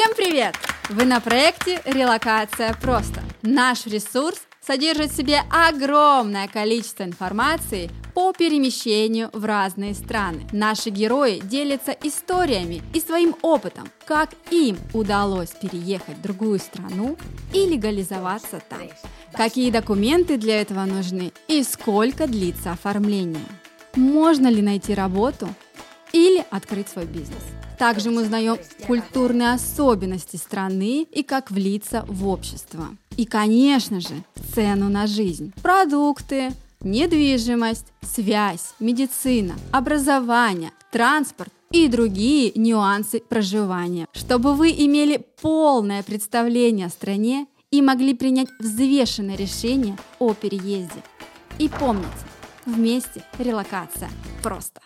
Всем привет! Вы на проекте «Релокация просто». Наш ресурс содержит в себе огромное количество информации по перемещению в разные страны. Наши герои делятся историями и своим опытом, как им удалось переехать в другую страну и легализоваться там. Какие документы для этого нужны и сколько длится оформление. Можно ли найти работу или открыть свой бизнес. Также мы узнаем культурные особенности страны и как влиться в общество. И, конечно же, цену на жизнь. Продукты, недвижимость, связь, медицина, образование, транспорт и другие нюансы проживания, чтобы вы имели полное представление о стране и могли принять взвешенное решение о переезде. И помните, вместе релокация просто.